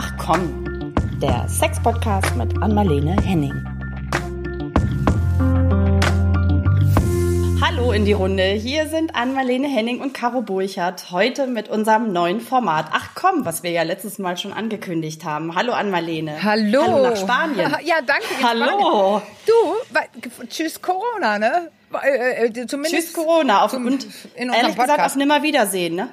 Ach komm, der Sex-Podcast mit Anmalene Henning. Hallo in die Runde. Hier sind Anmalene Henning und Caro Burchardt. Heute mit unserem neuen Format. Ach komm, was wir ja letztes Mal schon angekündigt haben. Hallo Anmalene. Hallo. Hallo nach Spanien. Ja, danke. Hallo. Du, tschüss Corona, ne? Äh, äh, zumindest tschüss Corona. Auf, und in ehrlich Podcast. gesagt auf Nimmerwiedersehen, ne?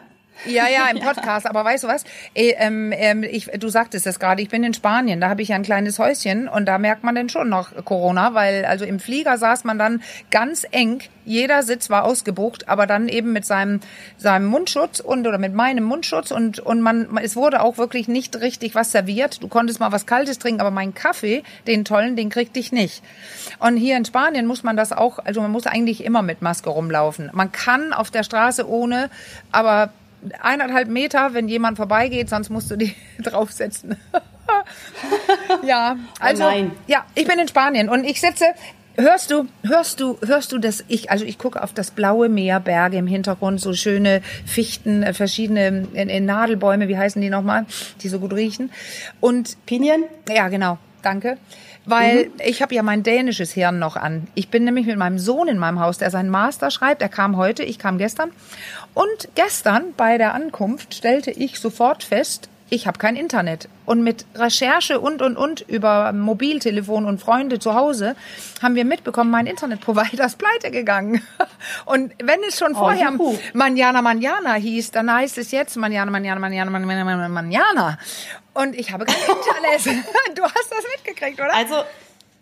Ja, ja, im Podcast. Aber weißt du was? Ähm, ähm, ich, du sagtest es gerade, ich bin in Spanien, da habe ich ja ein kleines Häuschen und da merkt man denn schon noch Corona, weil also im Flieger saß man dann ganz eng, jeder Sitz war ausgebucht, aber dann eben mit seinem, seinem Mundschutz und oder mit meinem Mundschutz und, und man, es wurde auch wirklich nicht richtig was serviert. Du konntest mal was Kaltes trinken, aber meinen Kaffee, den tollen, den kriegte ich nicht. Und hier in Spanien muss man das auch, also man muss eigentlich immer mit Maske rumlaufen. Man kann auf der Straße ohne, aber eineinhalb Meter, wenn jemand vorbeigeht, sonst musst du die draufsetzen. ja, also oh ja, ich bin in Spanien und ich sitze. Hörst du, hörst du, hörst du das? Ich, also ich gucke auf das blaue Meer, Berge im Hintergrund, so schöne Fichten, äh, verschiedene äh, äh, Nadelbäume, wie heißen die nochmal, die so gut riechen. Und Pinien? Ja, genau. Danke weil mhm. ich habe ja mein dänisches Hirn noch an. Ich bin nämlich mit meinem Sohn in meinem Haus, der seinen Master schreibt. Er kam heute, ich kam gestern. Und gestern bei der Ankunft stellte ich sofort fest, ich habe kein Internet. Und mit Recherche und, und, und über Mobiltelefon und Freunde zu Hause haben wir mitbekommen, mein Internetprovider ist pleite gegangen. Und wenn es schon oh, vorher juhu. Manjana Manjana hieß, dann heißt es jetzt Manjana Manjana Manjana Manjana Manjana. Und ich habe kein Internet. Du hast das mitgekriegt, oder? Also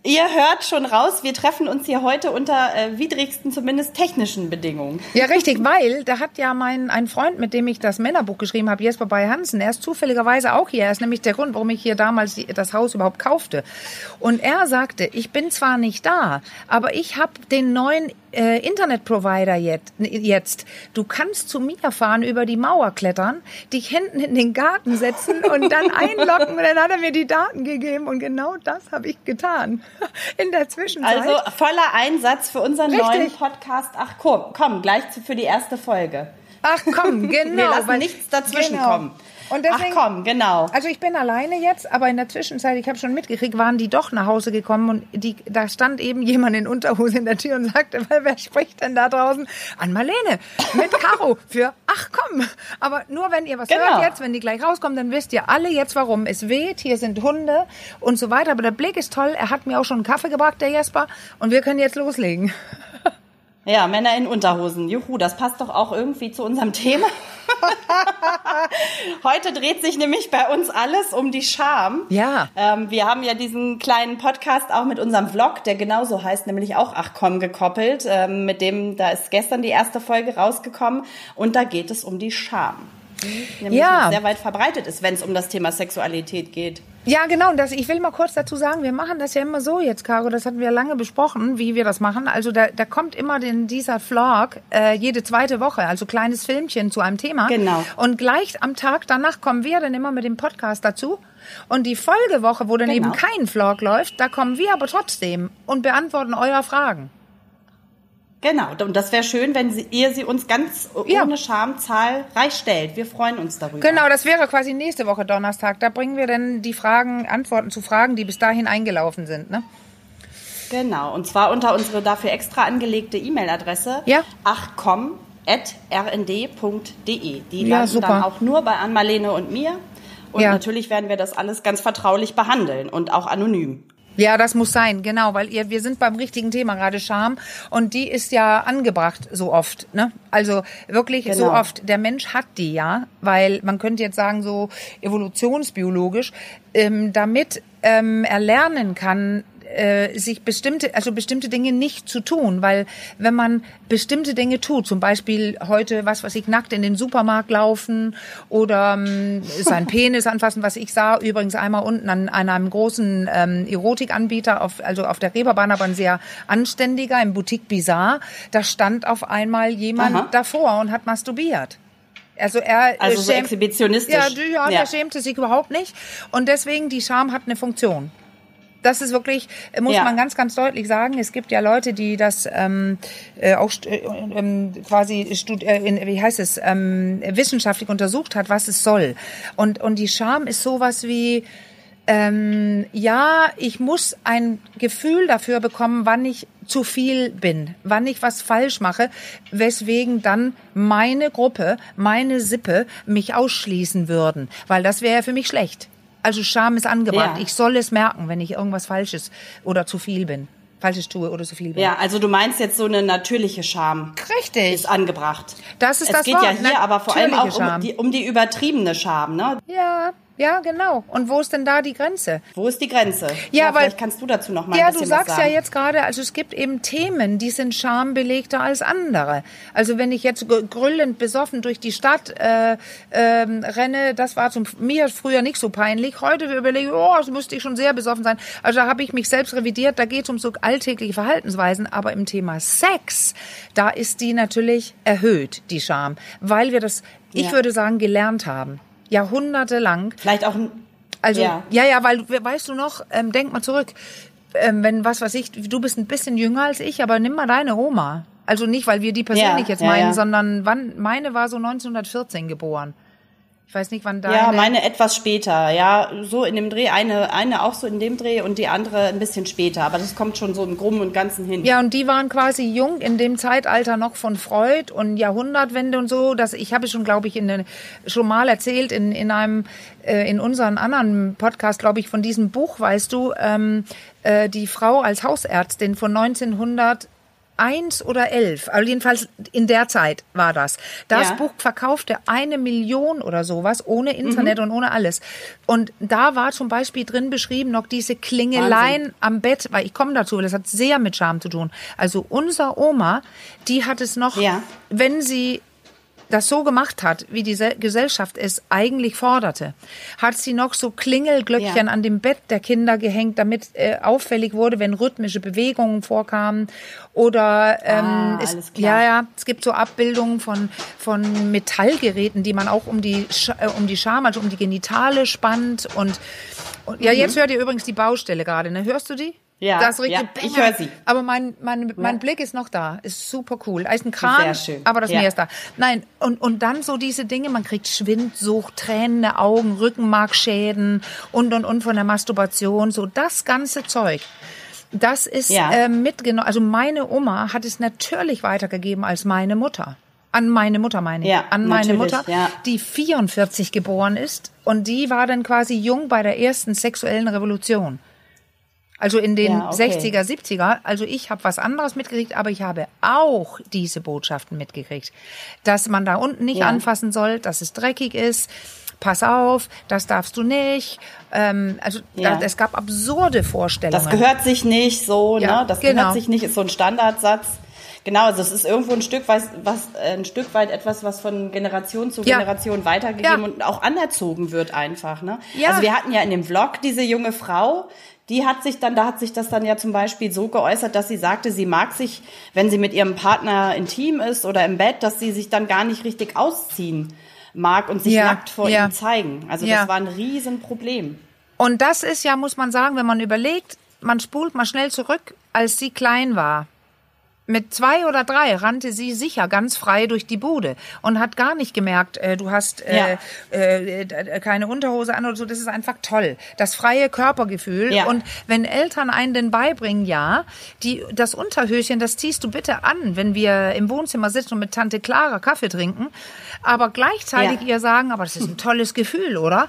Ihr hört schon raus, wir treffen uns hier heute unter äh, widrigsten, zumindest technischen Bedingungen. Ja, richtig, weil da hat ja mein ein Freund, mit dem ich das Männerbuch geschrieben habe, Jesper bei Hansen, er ist zufälligerweise auch hier. Er ist nämlich der Grund, warum ich hier damals das Haus überhaupt kaufte. Und er sagte, ich bin zwar nicht da, aber ich habe den neuen äh, Internetprovider jetzt, jetzt. Du kannst zu mir fahren, über die Mauer klettern, dich hinten in den Garten setzen und dann einloggen. Und dann hat er mir die Daten gegeben. Und genau das habe ich getan. In der Zwischenzeit. Also voller Einsatz für unseren Richtig. neuen Podcast. Ach komm, komm, gleich für die erste Folge. Ach komm, genau. Wir lassen nichts dazwischen genau. kommen. Und deswegen, Ach komm, genau. Also ich bin alleine jetzt, aber in der Zwischenzeit, ich habe schon mitgekriegt, waren die doch nach Hause gekommen und die, da stand eben jemand in Unterhose in der Tür und sagte, wer spricht denn da draußen? An Marlene mit Caro für Ach komm. Aber nur wenn ihr was genau. hört jetzt, wenn die gleich rauskommen, dann wisst ihr alle jetzt warum. Es weht, hier sind Hunde und so weiter. Aber der Blick ist toll. Er hat mir auch schon einen Kaffee gebracht, der Jesper. Und wir können jetzt loslegen. Ja, Männer in Unterhosen. Juhu, das passt doch auch irgendwie zu unserem Thema. Heute dreht sich nämlich bei uns alles um die Scham. Ja. Ähm, wir haben ja diesen kleinen Podcast auch mit unserem Vlog, der genauso heißt, nämlich auch Ach komm gekoppelt. Ähm, mit dem, da ist gestern die erste Folge rausgekommen und da geht es um die Scham. Nämlich ja. sehr weit verbreitet ist, wenn es um das Thema Sexualität geht. Ja, genau. Und das, ich will mal kurz dazu sagen, wir machen das ja immer so jetzt, Caro, das hatten wir lange besprochen, wie wir das machen. Also da, da kommt immer den, dieser Vlog äh, jede zweite Woche, also kleines Filmchen zu einem Thema. Genau. Und gleich am Tag danach kommen wir dann immer mit dem Podcast dazu. Und die Folgewoche, wo dann genau. eben kein Vlog läuft, da kommen wir aber trotzdem und beantworten eure Fragen. Genau, und das wäre schön, wenn sie, ihr sie uns ganz ja. ohne Scham zahlreich stellt. Wir freuen uns darüber. Genau, das wäre quasi nächste Woche Donnerstag. Da bringen wir dann die Fragen, Antworten zu Fragen, die bis dahin eingelaufen sind, ne? Genau, und zwar unter unsere dafür extra angelegte E-Mail-Adresse ja. achcom.rnd.de. Die ja, landen super. dann auch nur bei Ann-Marlene und mir. Und ja. natürlich werden wir das alles ganz vertraulich behandeln und auch anonym. Ja, das muss sein, genau, weil ihr, wir sind beim richtigen Thema gerade Scham und die ist ja angebracht so oft, ne? Also wirklich genau. so oft. Der Mensch hat die ja, weil man könnte jetzt sagen so evolutionsbiologisch, ähm, damit ähm, er lernen kann, äh, sich bestimmte, also bestimmte Dinge nicht zu tun, weil wenn man bestimmte Dinge tut, zum Beispiel heute, was was ich nackt in den Supermarkt laufen oder ähm, sein Penis anfassen, was ich sah übrigens einmal unten an, an einem großen ähm, Erotikanbieter, auf, also auf der Reeperbahn, aber ein sehr anständiger im Boutique Bizarre, da stand auf einmal jemand Aha. davor und hat masturbiert. Also er also so schämt, exhibitionistisch. Ja, ja, ja, der schämte sich überhaupt nicht und deswegen die Scham hat eine Funktion. Das ist wirklich, muss Ja. man ganz, ganz deutlich sagen. Es gibt ja Leute, die das ähm, äh, auch äh, ähm, quasi, stud äh, in, wie heißt es, ähm, wissenschaftlich untersucht hat, was es soll. Und, und die Scham ist sowas wie, ähm, ja, ich muss ein Gefühl dafür bekommen, wann ich zu viel bin, wann ich was falsch mache, weswegen dann meine Gruppe, meine Sippe mich ausschließen würden, weil das wäre ja für mich schlecht. Also Scham ist angebracht. Ja. Ich soll es merken, wenn ich irgendwas Falsches oder zu viel bin, Falsches tue oder zu viel bin. Ja, also du meinst jetzt so eine natürliche Scham Richtig. ist angebracht. Das ist es das geht Wort, ja hier aber vor allem auch um die, um die übertriebene Scham, ne? Ja, ja, genau. Und wo ist denn da die Grenze? Wo ist die Grenze? Ja, weil- vielleicht kannst du dazu noch mal Ja, ein du bisschen sagst was ja sagen. jetzt gerade, also es gibt eben Themen, die sind schambelegter als andere. Also wenn ich jetzt gr- grüllend besoffen durch die Stadt äh, ähm, renne, das war zum mir früher nicht so peinlich. Heute überlege ich, oh, das müsste ich schon sehr besoffen sein. Also da habe ich mich selbst revidiert. Da geht es um so alltägliche Verhaltensweisen. Aber im Thema Sex, da ist die natürlich erhöht, die Scham, weil wir das, ich Ja. würde sagen, gelernt haben. Jahrhundertelang. Vielleicht auch ein Also Ja. ja, ja, weil we- weißt du noch, ähm, denk mal zurück, ähm, wenn was weiß ich, du bist ein bisschen jünger als ich, aber nimm mal deine Oma. Also nicht, weil wir die persönlich Ja, jetzt ja, meinen, ja. sondern wann meine war so 1914 geboren. Ich weiß nicht, wann deine. Ja, meine etwas später. Ja, so in dem Dreh. Eine, eine auch so in dem Dreh und die andere ein bisschen später. Aber das kommt schon so im Groben und Ganzen hin. Ja, und die waren quasi jung in dem Zeitalter noch von Freud und Jahrhundertwende und so. Das, ich habe es schon, glaube ich, in den, schon mal erzählt in, in einem, äh, in unseren anderen Podcast, glaube ich, von diesem Buch, weißt du, ähm, äh, die Frau als Hausärztin von 1900 Eins oder elf, also jedenfalls in der Zeit war das. Das Ja. Buch verkaufte eine Million oder sowas, ohne Internet Mhm. und ohne alles. Und da war zum Beispiel drin beschrieben noch diese Klingeleien am Bett, weil ich komme dazu, das hat sehr mit Scham zu tun. Also unser Oma, die hat es noch, Ja. wenn sie das so gemacht hat, wie die Se- Gesellschaft es eigentlich forderte, hat sie noch so Klingelglöckchen Ja. an dem Bett der Kinder gehängt, damit äh, auffällig wurde, wenn rhythmische Bewegungen vorkamen. Oder ähm, Ah, es, ja, ja, es gibt so Abbildungen von von Metallgeräten, die man auch um die äh, um die Scham, also um die Genitale spannt und, und ja, jetzt hört ihr übrigens die Baustelle gerade, ne? Hörst du die? Ja, das ja, ich höre sie. Aber mein, mein, mein Ja. Blick ist noch da. Ist super cool. Ist ein Kran, Sehr schön. aber das Ja. Meer ist da. Nein, und, und dann so diese Dinge, man kriegt Schwindsucht, tränende Augen, Rückenmarkschäden und, und, und von der Masturbation, so das ganze Zeug. Das ist Ja. äh, mitgenommen. Also meine Oma hat es natürlich weitergegeben als meine Mutter. An meine Mutter meine ich. Ja, An meine Mutter, ja. die 44 geboren ist. Und die war dann quasi jung bei der ersten sexuellen Revolution. Also in den Ja, okay. 60er, 70er. Also ich habe was anderes mitgekriegt, aber ich habe auch diese Botschaften mitgekriegt. Dass man da unten nicht Ja. anfassen soll, dass es dreckig ist. Pass auf, das darfst du nicht. Ähm, also Ja. da, es gab absurde Vorstellungen. Das gehört sich nicht so, Ja, ne? Das genau. gehört sich nicht, ist so ein Standardsatz. Genau, also es ist irgendwo ein Stück weit, was, ein Stück weit etwas, was von Generation zu Ja. Generation weitergegeben Ja. und auch anerzogen wird einfach, ne? Ja. Also wir hatten ja in dem Vlog diese junge Frau, die hat sich dann, da hat sich das dann ja zum Beispiel so geäußert, dass sie sagte, sie mag sich, wenn sie mit ihrem Partner intim ist oder im Bett, dass sie sich dann gar nicht richtig ausziehen mag und sich Ja, nackt vor ja. ihm zeigen. Also Ja. das war ein Riesenproblem. Und das ist ja, muss man sagen, wenn man überlegt, man spult mal schnell zurück, als sie klein war. Mit zwei oder drei rannte sie sicher ganz frei durch die Bude und hat gar nicht gemerkt, äh, du hast äh, Ja. äh, keine Unterhose an oder so. Das ist einfach toll. Das freie Körpergefühl. Ja. Und wenn Eltern einen denn beibringen, ja, die, das Unterhöschen, das ziehst du bitte an, wenn wir im Wohnzimmer sitzen und mit Tante Clara Kaffee trinken. Aber gleichzeitig Ja. ihr sagen, aber das ist ein tolles Gefühl, oder?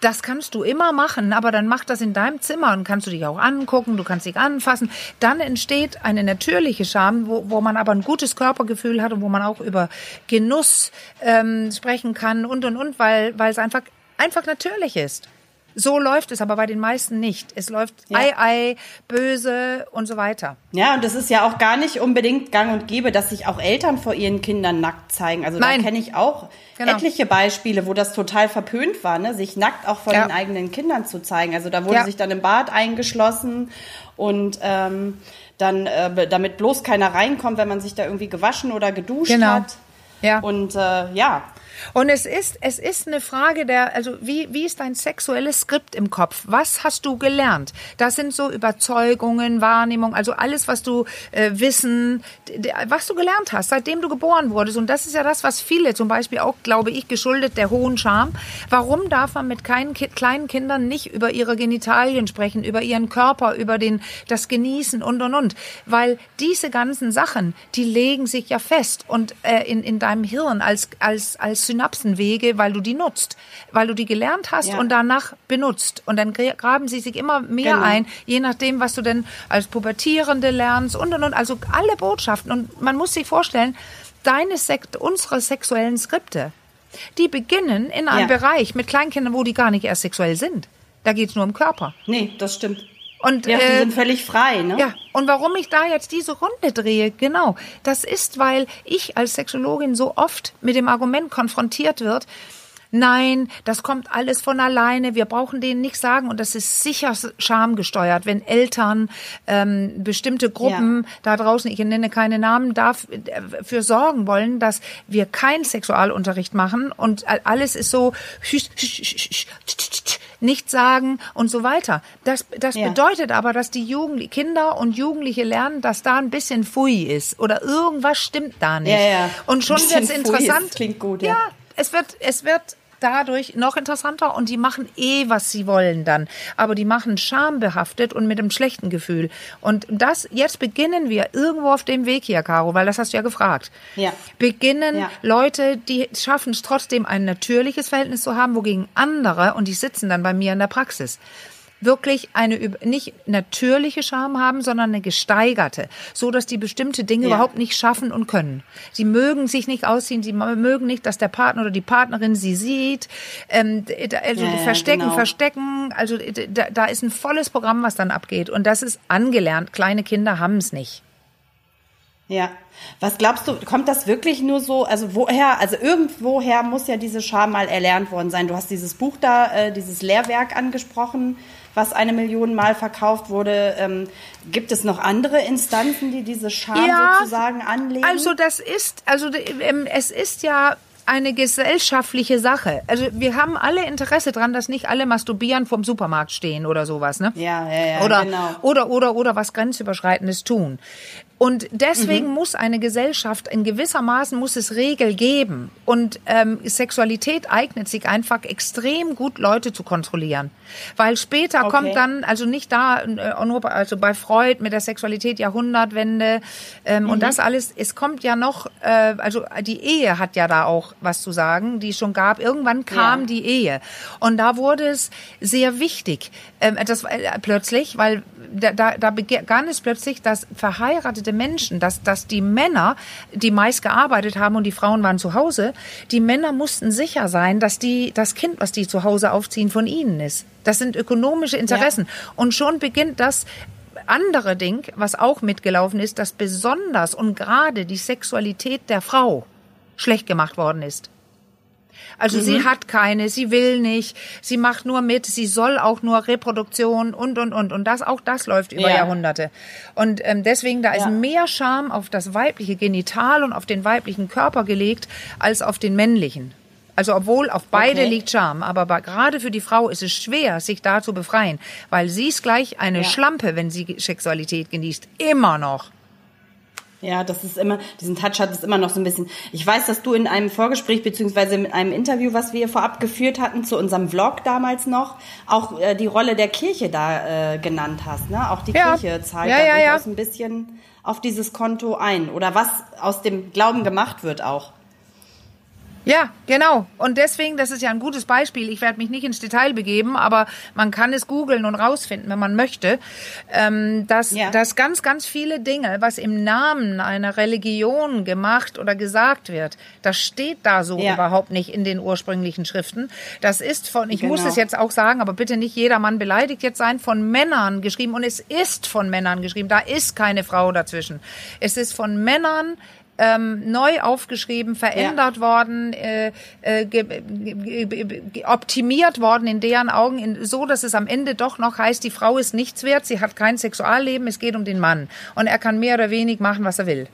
Das kannst du immer machen, aber dann mach das in deinem Zimmer und kannst du dich auch angucken, du kannst dich anfassen. Dann entsteht eine natürliche Scham, wo, wo man aber ein gutes Körpergefühl hat und wo man auch über Genuss ähm, sprechen kann und und und, weil weil es einfach einfach natürlich ist. So läuft es aber bei den meisten nicht. Es läuft Ja. Ei, Ei, böse und so weiter. Ja, und es ist ja auch gar nicht unbedingt gang und gäbe, dass sich auch Eltern vor ihren Kindern nackt zeigen. Also Nein. da kenne ich auch Genau. etliche Beispiele, wo das total verpönt war, ne? sich nackt auch vor Ja. den eigenen Kindern zu zeigen. Also da wurde Ja. sich dann im Bad eingeschlossen und ähm, dann, äh, damit bloß keiner reinkommt, wenn man sich da irgendwie gewaschen oder geduscht Genau. hat. Ja. Und äh, ja, Und es ist, es ist eine Frage der, also wie, wie ist dein sexuelles Skript im Kopf? Was hast du gelernt? Das sind so Überzeugungen, Wahrnehmung, also alles, was du äh, wissen, was du gelernt hast, seitdem du geboren wurdest. Und das ist ja das, was viele zum Beispiel auch, glaube ich, geschuldet der hohen Scham. Warum darf man mit keinen, kleinen Kindern nicht über ihre Genitalien sprechen, über ihren Körper, über den, das Genießen und, und, und? Weil diese ganzen Sachen, die legen sich ja fest und äh, in, in deinem Hirn als, als, als Synapsenwege, weil du die nutzt, weil du die gelernt hast ja. und danach benutzt. Und dann graben sie sich immer mehr genau. ein, je nachdem, was du denn als Pubertierende lernst und und und. Also alle Botschaften. Und man muss sich vorstellen, deine Sekt, unsere sexuellen Skripte, die beginnen in einem ja. Bereich mit Kleinkindern, wo die gar nicht erst sexuell sind. Da geht's nur um Körper. Nee, das stimmt. Und, ja, die äh, sind völlig frei, ne? Ja, und warum ich da jetzt diese Runde drehe, genau, das ist, weil ich als Sexologin so oft mit dem Argument konfrontiert wird, nein, das kommt alles von alleine, wir brauchen denen nichts sagen und das ist sicher schamgesteuert, wenn Eltern ähm, bestimmte Gruppen ja. da draußen, ich nenne keine Namen, dafür äh, sorgen wollen, dass wir keinen Sexualunterricht machen und alles ist so nicht sagen und so weiter. Das, das ja. bedeutet aber, dass die Jugend, Kinder und Jugendliche lernen, dass da ein bisschen Fui ist oder irgendwas stimmt da nicht. Ja, ja. Und schon wird es interessant. Klingt gut, ja. ja. Es wird, es wird dadurch noch interessanter und die machen eh, was sie wollen dann. Aber die machen schambehaftet und mit einem schlechten Gefühl. Und das, jetzt beginnen wir irgendwo auf dem Weg hier, Caro, weil das hast du ja gefragt. Ja. Beginnen ja. Leute, die schaffen es trotzdem ein natürliches Verhältnis zu haben, wogegen andere, und die sitzen dann bei mir in der Praxis, wirklich eine nicht natürliche Scham haben, sondern eine gesteigerte, so dass die bestimmte Dinge ja. überhaupt nicht schaffen und können. Sie mögen sich nicht ausziehen, sie mögen nicht, dass der Partner oder die Partnerin sie sieht. Ähm, also ja, verstecken, genau. verstecken. Also da, da ist ein volles Programm, was dann abgeht und das ist angelernt. Kleine Kinder haben es nicht. Ja. Was glaubst du, kommt das wirklich nur so, also woher, also irgendwoher muss ja diese Scham mal erlernt worden sein. Du hast dieses Buch da, äh, dieses Lehrwerk angesprochen was eine Million Mal verkauft wurde. Ähm, gibt es noch andere Instanzen, die diese Scham ja, sozusagen anlegen? Also das ist, also ähm, es ist ja eine gesellschaftliche Sache. Also wir haben alle Interesse dran, dass nicht alle masturbieren vom Supermarkt stehen oder sowas, ne? Ja, ja, ja. Oder, genau. oder, oder, oder was Grenzüberschreitendes tun. Und deswegen mhm. muss eine Gesellschaft in gewissermaßen muss es Regel geben. Und ähm, Sexualität eignet sich einfach extrem gut, Leute zu kontrollieren. Weil später okay. kommt dann, also nicht da, äh, also bei Freud mit der Sexualität Jahrhundertwende ähm, mhm. und das alles, es kommt ja noch, äh, also die Ehe hat ja da auch was zu sagen, die es schon gab. Irgendwann kam ja. die Ehe. Und da wurde es sehr wichtig, ähm, das äh, plötzlich, weil da, da, da begann es plötzlich, dass verheiratete Menschen, dass, dass die Männer, die meist gearbeitet haben und die Frauen waren zu Hause, die Männer mussten sicher sein, dass die, das Kind, was die zu Hause aufziehen, von ihnen ist. Das sind ökonomische Interessen. Ja. Und schon beginnt das andere Ding, was auch mitgelaufen ist, dass besonders und gerade die Sexualität der Frau schlecht gemacht worden ist. Also mhm. sie hat keine, sie will nicht, sie macht nur mit, sie soll auch nur Reproduktion und und und und das auch das läuft über ja. Jahrhunderte. Und ähm, deswegen da ist ja. mehr Scham auf das weibliche Genital und auf den weiblichen Körper gelegt als auf den männlichen. Also obwohl auf beide okay. liegt Scham, aber gerade für die Frau ist es schwer, sich da zu befreien, weil sie ist gleich eine ja. Schlampe, wenn sie Sexualität genießt, immer noch. Ja, das ist immer, diesen Touch hat es immer noch so ein bisschen. Ich weiß, dass du in einem Vorgespräch beziehungsweise mit einem Interview, was wir vorab geführt hatten zu unserem Vlog damals noch, auch äh, die Rolle der Kirche da äh, genannt hast. Ne? Auch die ja. Kirche zahlt ja, da ja, durchaus ja. ein bisschen auf dieses Konto ein oder was aus dem Glauben gemacht wird auch. Ja, genau. Und deswegen, das ist ja ein gutes Beispiel. Ich werde mich nicht ins Detail begeben, aber man kann es googeln und rausfinden, wenn man möchte, ähm, dass, ja. dass ganz, ganz viele Dinge, was im Namen einer Religion gemacht oder gesagt wird, das steht da so ja. überhaupt nicht in den ursprünglichen Schriften. Das ist von, ich genau. muss es jetzt auch sagen, aber bitte nicht jeder Mann beleidigt jetzt sein, von Männern geschrieben. Und es ist von Männern geschrieben. Da ist keine Frau dazwischen. Es ist von Männern ähm, neu aufgeschrieben, verändert ja. worden, äh, äh, optimiert worden in deren Augen, in, so dass es am Ende doch noch heißt, die Frau ist nichts wert, sie hat kein Sexualleben, es geht um den Mann und er kann mehr oder wenig machen, was er will.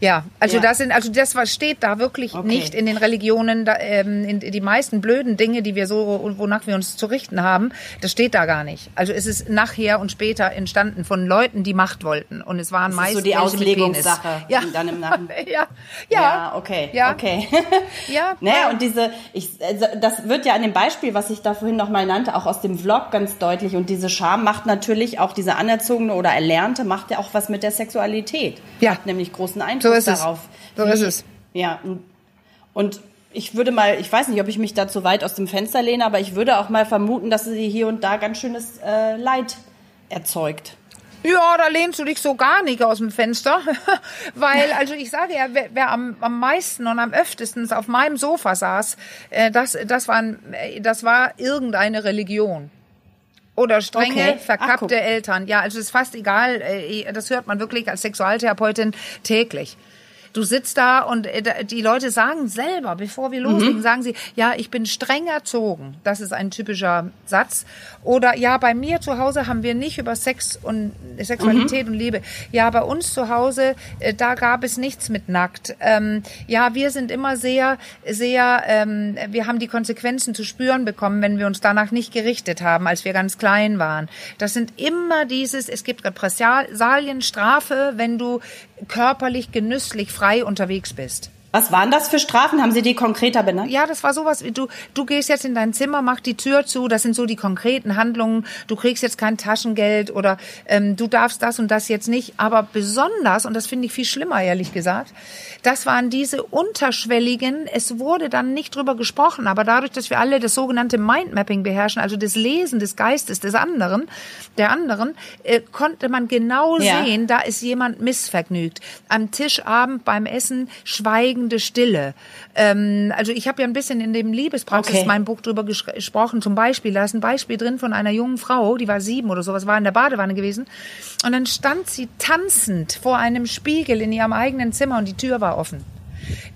Ja, also Ja. das sind, also das was steht da wirklich Okay. nicht in den Religionen, da, ähm, in, die meisten blöden Dinge, die wir so, wonach wir uns zu richten haben, das steht da gar nicht. Also es ist nachher und später entstanden von Leuten, die Macht wollten und es waren Das ist meist so die. Auslegungssache. Ja. Dann im Nach ja, ja, Ja, okay, Ja. okay. Ja, Naja, ja. und diese, ich, also das wird ja an dem Beispiel, was ich da vorhin nochmal nannte, auch aus dem Vlog ganz deutlich. Und diese Scham macht natürlich auch diese anerzogene oder erlernte, macht ja auch was mit der Sexualität. Ja. Hat nämlich großen Einfluss So ist es. darauf. So wie- ist es. Ja, und- und ich würde mal, ich weiß nicht, ob ich mich da zu weit aus dem Fenster lehne, aber ich würde auch mal vermuten, dass sie hier und da ganz schönes äh, Leid erzeugt. Ja, da lehnst du dich so gar nicht aus dem Fenster. Weil, also ich sage ja, wer, wer am, am meisten und am öftesten auf meinem Sofa saß, äh, das, das, waren, äh, das war irgendeine Religion. Oder strenge, Okay. Ach, verkappte Eltern. Ja, also es ist fast egal. äh, Das hört man wirklich als Sexualtherapeutin täglich. Du sitzt da und äh, die Leute sagen selber, bevor wir loslegen, sagen sie, ja, ich bin streng erzogen. Das ist ein typischer Satz. Oder ja, bei mir zu Hause haben wir nicht über Sex und Sexualität und Liebe. Ja, bei uns zu Hause, äh, da gab es nichts mit nackt. Ähm, ja, wir sind immer sehr, sehr, ähm, wir haben die Konsequenzen zu spüren bekommen, wenn wir uns danach nicht gerichtet haben, als wir ganz klein waren. Das sind immer dieses, es gibt Repressalien, Strafe, wenn du körperlich, genüsslich, frei unterwegs bist. Was waren das für Strafen? Haben Sie die konkreter benannt? Ja, das war sowas wie du, du gehst jetzt in dein Zimmer, mach die Tür zu, das sind so die konkreten Handlungen. Du kriegst jetzt kein Taschengeld oder ähm, du darfst das und das jetzt nicht. Aber besonders, und das finde ich viel schlimmer, ehrlich gesagt, das waren diese unterschwelligen, es wurde dann nicht drüber gesprochen, aber dadurch, dass wir alle das sogenannte Mindmapping beherrschen, also das Lesen des Geistes des anderen, der anderen, äh, konnte man genau Ja. sehen, da ist jemand missvergnügt. Am Tischabend beim Essen schweigende Stille. Ähm, also ich habe ja ein bisschen in dem Liebespraxis Okay. mein Buch drüber gesprochen. Zum Beispiel, da ist ein Beispiel drin von einer jungen Frau, die war sieben oder sowas, war in der Badewanne gewesen. Und dann stand sie tanzend vor einem Spiegel in ihrem eigenen Zimmer und die Tür war offen.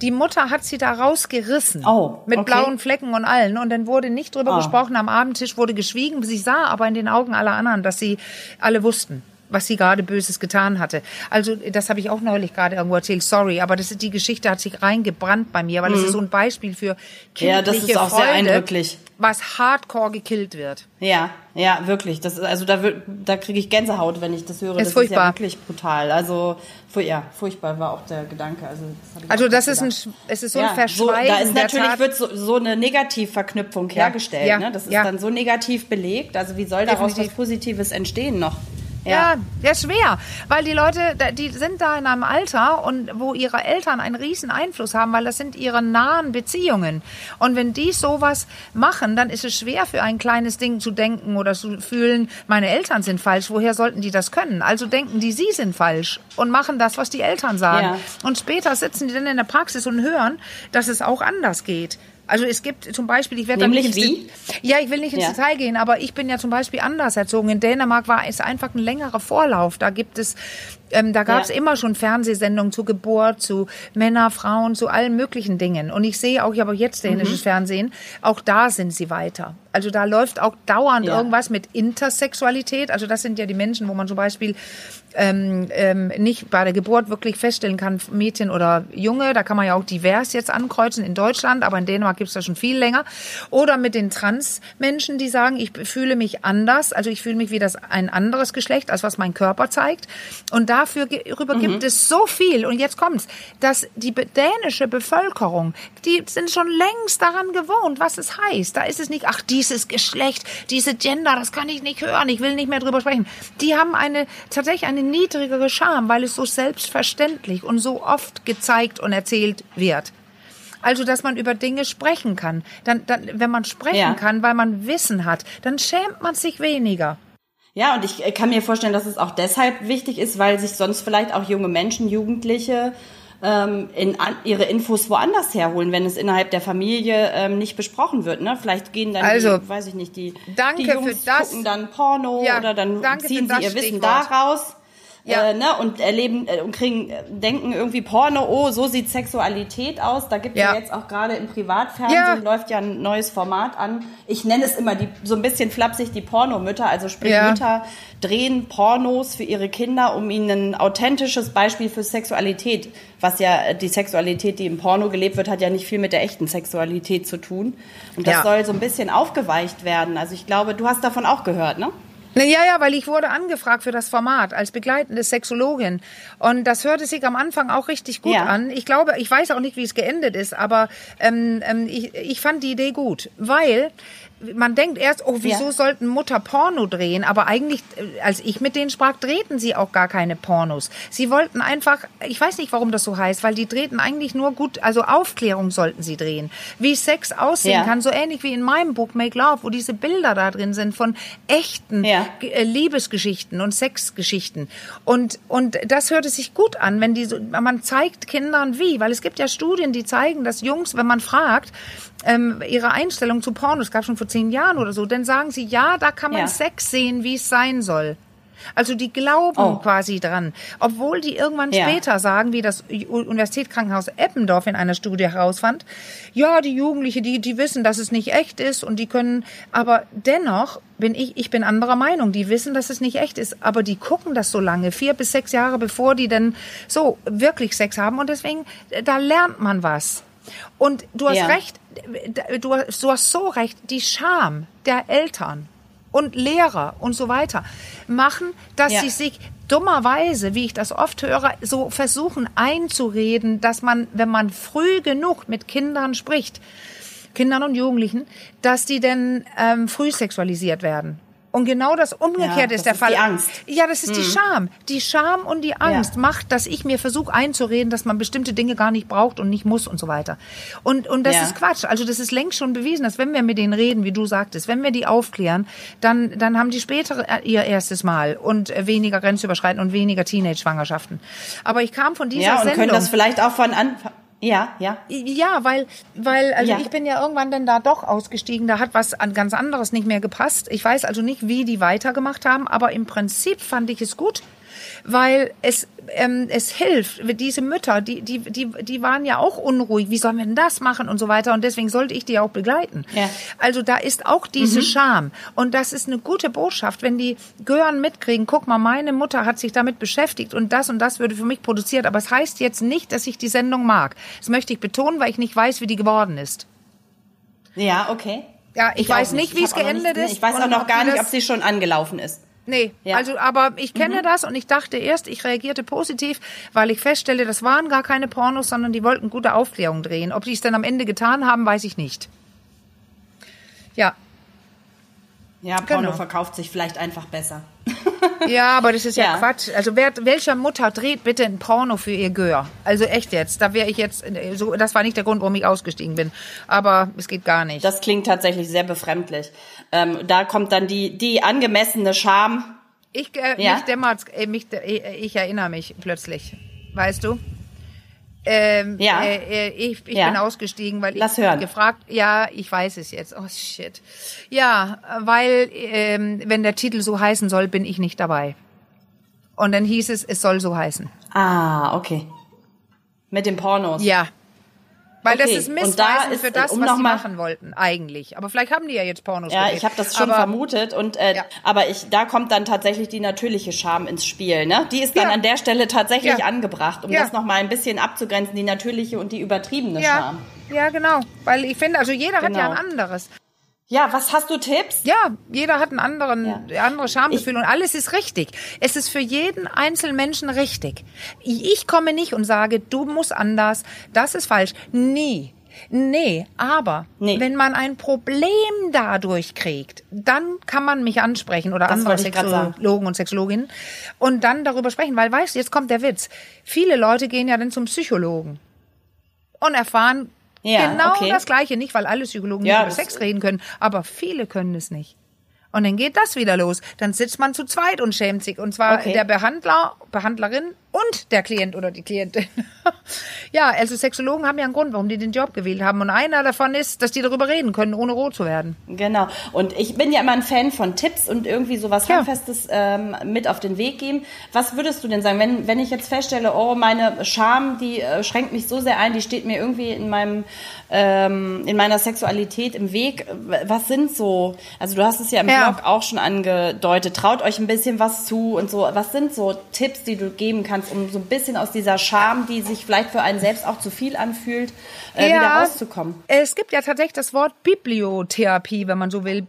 Die Mutter hat sie da rausgerissen. Oh, mit okay. blauen Flecken und allen. Und dann wurde nicht drüber Ah. gesprochen. Am Abendtisch wurde geschwiegen. Sie sah aber in den Augen aller anderen, dass sie alle wussten was sie gerade Böses getan hatte. Also das habe ich auch neulich gerade irgendwo erzählt, sorry, aber das ist, die Geschichte hat sich reingebrannt bei mir, weil das ist so ein Beispiel für Mhm. Ja, kindliche das ist auch sehr Freude, eindrücklich. was hardcore gekillt wird. Ja, ja, wirklich. Das ist, also da, da kriege ich Gänsehaut, wenn ich das höre. Ist das furchtbar. ist ja wirklich brutal. Also, ja, furchtbar war auch der Gedanke. Also das, Also das ist ein, gedacht. es ist so ein ja, so, Verschweigen da ist natürlich Tat. wird so, so eine Negativverknüpfung Ja, hergestellt. ja, ne? Das ist dann so negativ belegt. Also wie soll daraus Definitiv. was Positives entstehen noch? Ja, ja, schwer, weil die Leute, die sind da in einem Alter und wo ihre Eltern einen riesen Einfluss haben, weil das sind ihre nahen Beziehungen. Und wenn die sowas machen, dann ist es schwer für ein kleines Ding zu denken oder zu fühlen, meine Eltern sind falsch. Woher sollten die das können? Also denken die, sie sind falsch und machen das, was die Eltern sagen. Ja. Und später sitzen die dann in der Praxis und hören, dass es auch anders geht. Also es gibt zum Beispiel, ich werde da Nämlich nicht ins wie? ja, ich will nicht ins Ja. Detail gehen, aber ich bin ja zum Beispiel anders erzogen. In Dänemark war es einfach ein längerer Vorlauf. Da gibt es, ähm, da gab es Ja. immer schon Fernsehsendungen zu Geburt, zu Männer, Frauen, zu allen möglichen Dingen. Und ich sehe auch, ich habe jetzt dänisches Mhm. Fernsehen, auch da sind sie weiter. Also da läuft auch dauernd Ja. irgendwas mit Intersexualität. Also das sind ja die Menschen, wo man zum Beispiel ähm, ähm, nicht bei der Geburt wirklich feststellen kann, Mädchen oder Junge. Da kann man ja auch divers jetzt ankreuzen in Deutschland, aber in Dänemark gibt es das schon viel länger. Oder mit den Trans-Menschen, die sagen, ich fühle mich anders, also ich fühle mich wie das ein anderes Geschlecht, als was mein Körper zeigt. Und dafür ge- darüber gibt es so viel. Und jetzt kommt's, dass die dänische Bevölkerung, die sind schon längst daran gewohnt, was es heißt. Da ist es nicht, ach, dieses Geschlecht, diese Gender, das kann ich nicht hören, ich will nicht mehr drüber sprechen. Die haben eine, tatsächlich eine niedrigere Scham, weil es so selbstverständlich und so oft gezeigt und erzählt wird. Also, dass man über Dinge sprechen kann. Dann, dann, wenn man sprechen Ja. kann, weil man Wissen hat, dann schämt man sich weniger. Ja, und ich äh, kann mir vorstellen, dass es auch deshalb wichtig ist, weil sich sonst vielleicht auch junge Menschen, Jugendliche ähm, in, an, ihre Infos woanders herholen, wenn es innerhalb der Familie ähm, nicht besprochen wird. Ne? Vielleicht gehen dann, Also, die, weiß ich nicht, die, danke die Jungs für das. gucken dann Porno Ja, oder dann ziehen sie ihr Wissen Stichwort. daraus. Ja. äh, ne, und erleben äh, und kriegen, äh, denken irgendwie Porno, oh, so sieht Sexualität aus. Da gibt es ja. ja. jetzt auch gerade im Privatfernsehen ja. läuft ja ein neues Format an. Ich nenne es immer die so ein bisschen flapsig die Pornomütter, also sprich Mütter drehen Pornos für ihre Kinder, um ihnen ein authentisches Beispiel für Sexualität, was ja die Sexualität, die im Porno gelebt wird, hat ja nicht viel mit der echten Sexualität zu tun. Und das soll so ein bisschen aufgeweicht werden. Also ich glaube, du hast davon auch gehört, ne? Ja, ja, weil ich wurde angefragt für das Format als begleitende Sexologin. Und das hörte sich am Anfang auch richtig gut ja. an. Ich glaube, ich weiß auch nicht, wie es geendet ist, aber ähm, ähm, ich, ich fand die Idee gut, weil man denkt erst, oh, wieso ja. sollten Mutter Porno drehen? Aber eigentlich, äh, als ich mit denen sprach, drehten sie auch gar keine Pornos. Sie wollten einfach, ich weiß nicht, warum das so heißt, weil die drehten eigentlich nur gut, also Aufklärung sollten sie drehen. Wie Sex aussehen ja. kann, so ähnlich wie in meinem Buch Make Love, wo diese Bilder da drin sind von echten ja. Äh, Liebesgeschichten und Sexgeschichten. Und, und das hörte sich gut an, wenn die so, man zeigt Kindern wie, weil es gibt ja Studien, die zeigen, dass Jungs, wenn man fragt, ähm, ihre Einstellung zu Porno, es gab schon vor zehn Jahren oder so, dann sagen sie, ja, da kann man ja. Sex sehen, wie es sein soll. Also die glauben oh. quasi dran, obwohl die irgendwann ja. später sagen, wie das Universitätskrankenhaus Eppendorf in einer Studie herausfand, ja, die Jugendliche, die die wissen, dass es nicht echt ist und die können, aber dennoch bin ich, ich bin anderer Meinung. Die wissen, dass es nicht echt ist, aber die gucken das so lange, vier bis sechs Jahre, bevor die dann so wirklich Sex haben und deswegen da lernt man was. Und du hast ja. recht, du hast, du hast so recht, die Scham der Eltern und Lehrer und so weiter machen, dass ja. sie sich dummerweise, wie ich das oft höre, so versuchen einzureden, dass man, wenn man früh genug mit Kindern spricht, Kindern und Jugendlichen, dass die denn ähm, früh sexualisiert werden. Und genau das Umgekehrte ja, das ist der ist Fall. Die Angst. Ja, das ist mhm. die Scham. Die Scham und die Angst ja. macht, dass ich mir versuche einzureden, dass man bestimmte Dinge gar nicht braucht und nicht muss und so weiter. Und, und das ja. ist Quatsch. Also das ist längst schon bewiesen, dass wenn wir mit denen reden, wie du sagtest, wenn wir die aufklären, dann, dann haben die später ihr erstes Mal und weniger Grenzüberschreiten und weniger Teenage-Schwangerschaften. Aber ich kam von dieser ja, und Sendung. können das vielleicht auch von Anfang ja, ja. Ja, weil, weil, also ja. ich bin ja irgendwann dann da doch ausgestiegen. Da hat was an ganz anderes nicht mehr gepasst. Ich weiß also nicht, wie die weitergemacht haben, aber im Prinzip fand ich es gut weil es ähm, es hilft. Diese Mütter, die die die die waren ja auch unruhig. Wie sollen wir denn das machen und so weiter? Und deswegen sollte ich die auch begleiten. Ja. Also da ist auch diese mhm. Scham und das ist eine gute Botschaft, wenn die Gören mitkriegen. Guck mal, meine Mutter hat sich damit beschäftigt und das und das würde für mich produziert. Aber es heißt jetzt nicht, dass ich die Sendung mag. Das möchte ich betonen, weil ich nicht weiß, wie die geworden ist. Ja, okay. Ja, ich, ich weiß nicht, wie es geendet ist. Ich weiß auch noch gar nicht, ob sie schon angelaufen ist. Nee, ja. also aber ich kenne mhm. das und ich dachte erst, ich reagierte positiv, weil ich feststelle, das waren gar keine Pornos, sondern die wollten gute Aufklärung drehen. Ob die es dann am Ende getan haben, weiß ich nicht. Ja. Ja, Porno genau. verkauft sich vielleicht einfach besser. Ja, aber das ist ja, ja. Quatsch. Also wer, welcher Mutter dreht bitte ein Porno für ihr Gör? Also echt jetzt, da wäre ich jetzt so das war nicht der Grund, warum ich ausgestiegen bin, aber es geht gar nicht. Das klingt tatsächlich sehr befremdlich. Ähm, da kommt dann die die angemessene Scham. Ich äh, ja? mich dämmert, äh, mich, äh, ich erinnere mich plötzlich, weißt du? Ähm, ja. Äh, äh, ich ich ja. bin ausgestiegen, weil Lass ich hören. gefragt, ja, ich weiß es jetzt. Oh shit. Ja, weil ähm, wenn der Titel so heißen soll, bin ich nicht dabei. Und dann hieß es, es soll so heißen. Ah, okay. Mit den Pornos. Ja, weil okay. das ist Missweisen für das, um was sie machen wollten eigentlich. Aber vielleicht haben die ja jetzt Pornos Ja, gedreht. ich habe das schon aber, vermutet. Und äh, ja. aber ich, da kommt dann tatsächlich die natürliche Scham ins Spiel. Ne? Die ist dann ja. an der Stelle tatsächlich ja. angebracht, um das nochmal ein bisschen abzugrenzen, die natürliche und die übertriebene Scham. Ja, genau. Weil ich finde, also jeder genau. hat ja ein genau. anderes. Ja, was hast du Tipps? Ja, jeder hat einen anderen, ja. andere Schamgefühl ich, und alles ist richtig. Es ist für jeden einzelnen Menschen richtig. Ich komme nicht und sage, du musst anders, das ist falsch. Nie. Nee, aber nee. wenn man ein Problem dadurch kriegt, dann kann man mich ansprechen oder das andere Sexologen und Sexologinnen und dann darüber sprechen, weil weißt du, jetzt kommt der Witz. Viele Leute gehen ja dann zum Psychologen und erfahren ja, genau okay. das Gleiche. Nicht, weil alle Psychologen ja, über Sex reden können, aber viele können es nicht. Und dann geht das wieder los. Dann sitzt man zu zweit und schämt sich. Und zwar Okay. der Behandler, Behandlerin und der Klient oder die Klientin. ja, also Sexologen haben ja einen Grund, warum die den Job gewählt haben. Und einer davon ist, dass die darüber reden können, ohne rot zu werden. Genau. Und ich bin ja immer ein Fan von Tipps und irgendwie sowas Ja. Handfestes ähm, mit auf den Weg geben. Was würdest du denn sagen, wenn, wenn ich jetzt feststelle, oh, meine Scham, die äh, schränkt mich so sehr ein, die steht mir irgendwie in meinem ähm, in meiner Sexualität im Weg. Was sind so, also du hast es ja im Ja. Blog auch schon angedeutet, traut euch ein bisschen was zu und so. Was sind so Tipps, die du geben kannst, um so ein bisschen aus dieser Scham, die sich vielleicht für einen selbst auch zu viel anfühlt, äh, wieder rauszukommen? Es gibt ja tatsächlich das Wort Bibliotherapie, wenn man so will.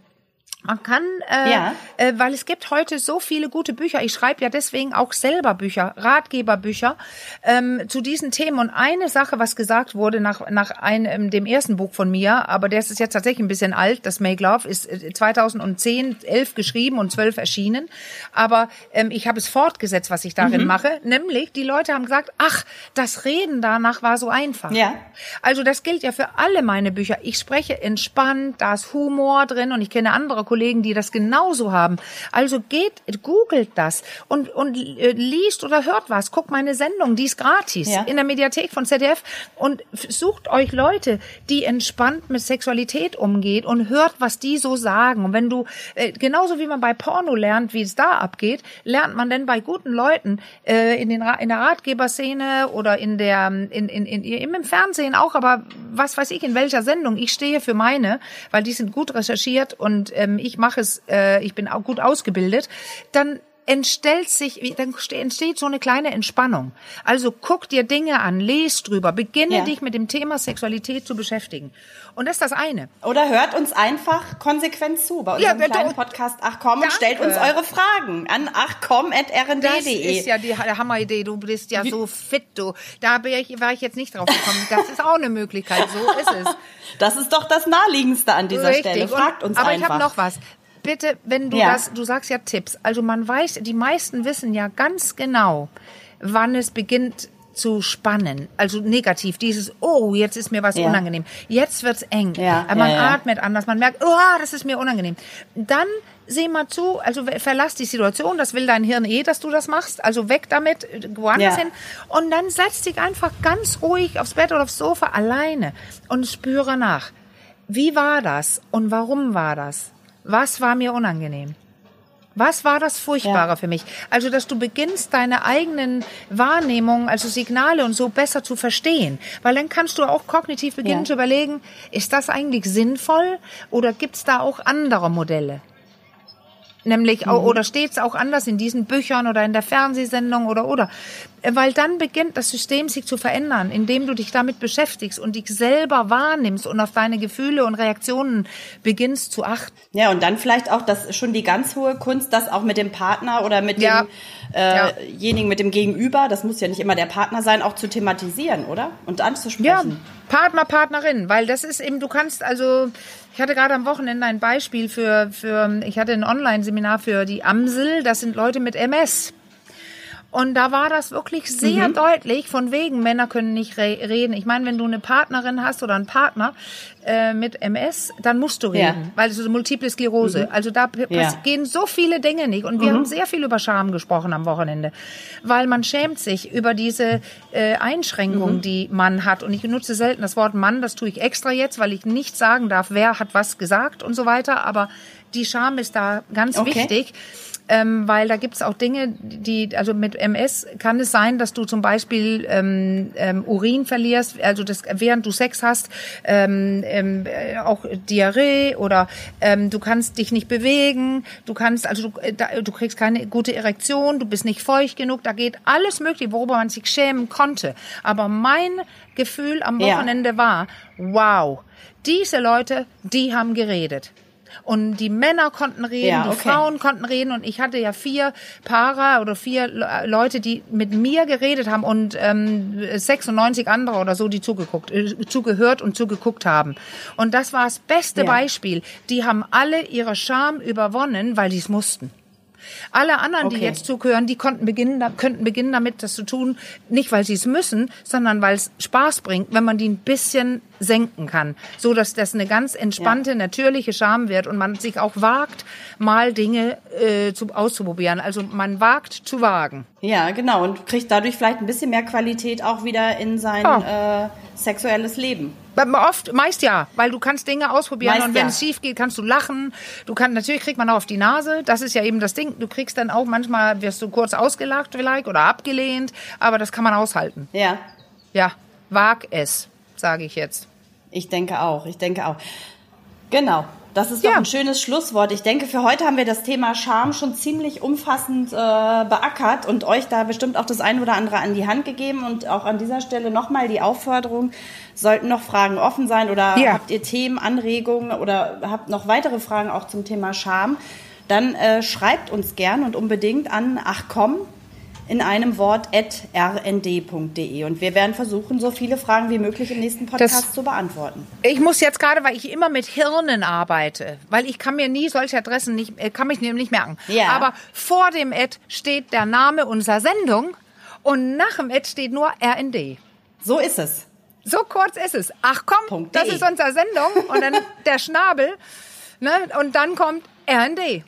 Man kann, äh, Ja. äh, weil es gibt heute so viele gute Bücher. Ich schreibe ja deswegen auch selber Bücher, Ratgeberbücher ähm, zu diesen Themen. Und eine Sache, was gesagt wurde nach nach einem dem ersten Buch von mir, aber der ist jetzt tatsächlich ein bisschen alt. Das Make Love ist äh, 2010, 11 geschrieben und 12 erschienen. Aber ähm, ich habe es fortgesetzt, was ich darin Mhm. mache. Nämlich die Leute haben gesagt, ach, das Reden danach war so einfach. Ja. Also das gilt ja für alle meine Bücher. Ich spreche entspannt, da ist Humor drin und ich kenne andere Kollegen, die das genauso haben. Also geht, googelt das und, und äh, liest oder hört was. Guckt meine Sendung, die ist gratis Ja. in der Mediathek von ZDF und sucht euch Leute, die entspannt mit Sexualität umgeht und hört, was die so sagen. Und wenn du, äh, genauso wie man bei Porno lernt, wie es da abgeht, lernt man denn bei guten Leuten äh, in, den, in der Ratgeberszene oder in der, in, in, in, im Fernsehen auch, aber was weiß ich, in welcher Sendung. Ich stehe für meine, weil die sind gut recherchiert und ähm, ich mache es, äh, ich bin auch gut ausgebildet, dann entstellt sich, dann ste- entsteht so eine kleine Entspannung. Also guck dir Dinge an, lest drüber, beginne Ja. dich mit dem Thema Sexualität zu beschäftigen. Und das ist das eine. Oder hört uns einfach konsequent zu bei Ja, unserem da- kleinen Podcast Ach komm und stellt uns eure Fragen an Das achkomm.rnd.de. ist ja die Hammeridee. Du bist ja so fit, du. Da ich, war ich jetzt nicht drauf gekommen. Das ist auch eine Möglichkeit. So ist es. Das ist doch das Naheliegendste an dieser Stelle. Fragt Und- uns aber einfach. ich habe noch was. Bitte, wenn du Ja. das, du sagst ja Tipps. Also man weiß, die meisten wissen ja ganz genau, wann es beginnt zu spannen. Also negativ. Dieses, oh, jetzt ist mir was Ja. unangenehm. Jetzt wird's eng. Ja, man ja, atmet anders. Man merkt, oh, das ist mir unangenehm. Dann seh mal zu, also verlass die Situation. Das will dein Hirn eh, dass du das machst. Also weg damit, woanders Ja. hin. Und dann setz dich einfach ganz ruhig aufs Bett oder aufs Sofa alleine und spüre nach. Wie war das und warum war das? Was war mir unangenehm? Was war das Furchtbare Ja. für mich? Also, dass du beginnst, deine eigenen Wahrnehmungen, also Signale und so besser zu verstehen. Weil dann kannst du auch kognitiv beginnen Ja. zu überlegen, ist das eigentlich sinnvoll oder gibt's da auch andere Modelle? Nämlich, au- oder steht's auch anders in diesen Büchern oder in der Fernsehsendung oder oder. Äh, Weil dann beginnt das System sich zu verändern, indem du dich damit beschäftigst und dich selber wahrnimmst und auf deine Gefühle und Reaktionen beginnst zu achten. Ja, und dann vielleicht auch das schon die ganz hohe Kunst, das auch mit dem Partner oder mit Ja. Ja. demjenigen, mit dem Gegenüber, das muss ja nicht immer der Partner sein, auch zu thematisieren, oder? Und Ja, anzusprechen. Partner, Partnerin, weil das ist eben, du kannst also, ich hatte gerade am Wochenende ein Beispiel für, für ich hatte ein Online-Seminar für die Amsel, das sind Leute mit MS. Und da war das wirklich sehr deutlich, von wegen, Männer können nicht re reden. Ich meine, wenn du eine Partnerin hast oder einen Partner äh, mit MS, dann musst du Ja. reden, weil es ist Multiple Sklerose. Also da Ja. gehen so viele Dinge nicht. Und wir haben sehr viel über Scham gesprochen am Wochenende, weil man schämt sich über diese äh, Einschränkungen, die man hat. Und ich benutze selten das Wort Mann, das tue ich extra jetzt, weil ich nicht sagen darf, wer hat was gesagt und so weiter. Aber die Scham ist da ganz Okay. wichtig. Ähm, weil da gibt's auch Dinge, die, also mit MS kann es sein, dass du zum Beispiel ähm, ähm, Urin verlierst, also das, während du Sex hast, ähm, ähm, äh, auch Diarrhee oder ähm, du kannst dich nicht bewegen, du kannst, also du, äh, da, du kriegst keine gute Erektion, du bist nicht feucht genug, da geht alles mögliche, worüber man sich schämen konnte. Aber mein Gefühl am Ja. Wochenende war, wow, diese Leute, die haben geredet. Und die Männer konnten reden, Ja, die okay. Frauen konnten reden und ich hatte ja vier Paare oder vier Le- Leute, die mit mir geredet haben und ähm, 96 andere oder so, die zugeguckt, äh, zugehört und zugeguckt haben. Und das war das beste Ja. Beispiel. Die haben alle ihre Scham überwonnen, weil sie es mussten. Alle anderen, die Okay. jetzt zuhören, die konnten beginnen, könnten beginnen damit, das zu tun, nicht weil sie es müssen, sondern weil es Spaß bringt, wenn man die ein bisschen senken kann, so dass das eine ganz entspannte, ja. natürliche Scham wird und man sich auch wagt, mal Dinge äh, zu, auszuprobieren. Also man wagt zu wagen. Ja, genau und kriegt dadurch vielleicht ein bisschen mehr Qualität auch wieder in sein oh. äh, sexuelles Leben. Oft, meist ja, weil du kannst Dinge ausprobieren meist und wenn ja. es schief geht, kannst du lachen. Du kannst, natürlich kriegt man auch auf die Nase. Das ist ja eben das Ding. Du kriegst dann auch manchmal, wirst du kurz ausgelacht vielleicht oder abgelehnt, aber das kann man aushalten. Ja. Ja, wag es sage ich jetzt. Ich denke auch, ich denke auch. Genau. Das ist doch ja. ein schönes Schlusswort. Ich denke, für heute haben wir das Thema Scham schon ziemlich umfassend äh, beackert und euch da bestimmt auch das ein oder andere an die Hand gegeben. Und auch an dieser Stelle nochmal die Aufforderung, sollten noch Fragen offen sein oder ja. habt ihr Themen, Anregungen oder habt noch weitere Fragen auch zum Thema Scham, dann äh, schreibt uns gern und unbedingt an ach komm in einem Wort at rnd.de. Und wir werden versuchen, so viele Fragen wie möglich im nächsten Podcast das, zu beantworten. Ich muss jetzt gerade, weil ich immer mit Hirnen arbeite, weil ich kann mir nie solche Adressen nicht, äh, kann mich nicht merken. Ja. Aber vor dem Ad steht der Name unserer Sendung und nach dem Ad steht nur RND. So ist es. So kurz ist es. Ach komm, das ist unsere Sendung und dann der Schnabel, ne? Und dann kommt rnd.de.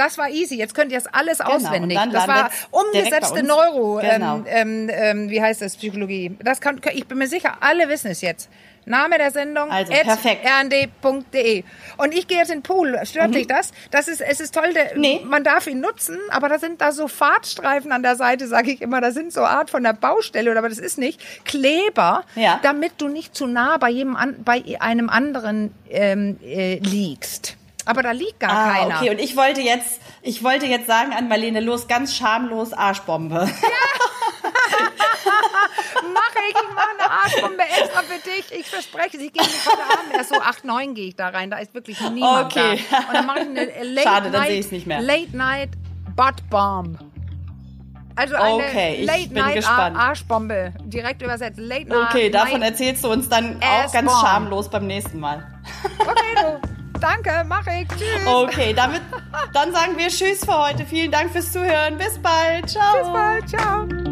Das war easy. Jetzt könnt ihr es alles genau. auswendig. Das war umgesetzte Neuro. Genau. Ähm, ähm, ähm, wie heißt das? Psychologie. Das kann, ich bin mir sicher, alle wissen es jetzt. Name der Sendung also, perfekt. rnd.de. Und ich gehe jetzt in den Pool. Stört mhm. dich das? Das ist, es ist toll, der, nee. man darf ihn nutzen, aber da sind da so Fahrtstreifen an der Seite, sage ich immer. Da sind so Art von der Baustelle, aber das ist nicht Kleber, ja. damit du nicht zu nah bei jedem an, bei einem anderen ähm, äh, liegst. Aber da liegt gar ah, keiner. Okay, und ich wollte jetzt, ich wollte jetzt sagen an Marlene, los, ganz schamlos Arschbombe. Ja. mach ich, ich mache eine Arschbombe extra für dich. Ich verspreche es, ich gehe nicht heute Abend erst so 8, 9 gehe ich da rein. Da ist wirklich niemand okay. da. Und dann mache ich eine Late Schade, dann sehe ich es nicht mehr. Late Night Butt Bomb. Also eine okay, Late Night gespannt. Arschbombe. Direkt übersetzt. Late Night. Okay, davon erzählst du uns dann auch ganz schamlos beim nächsten Mal. Okay, du. Danke, mach ich. Tschüss. Okay, damit, dann sagen wir Tschüss für heute. Vielen Dank fürs Zuhören. Bis bald. Ciao. Bis bald. Ciao.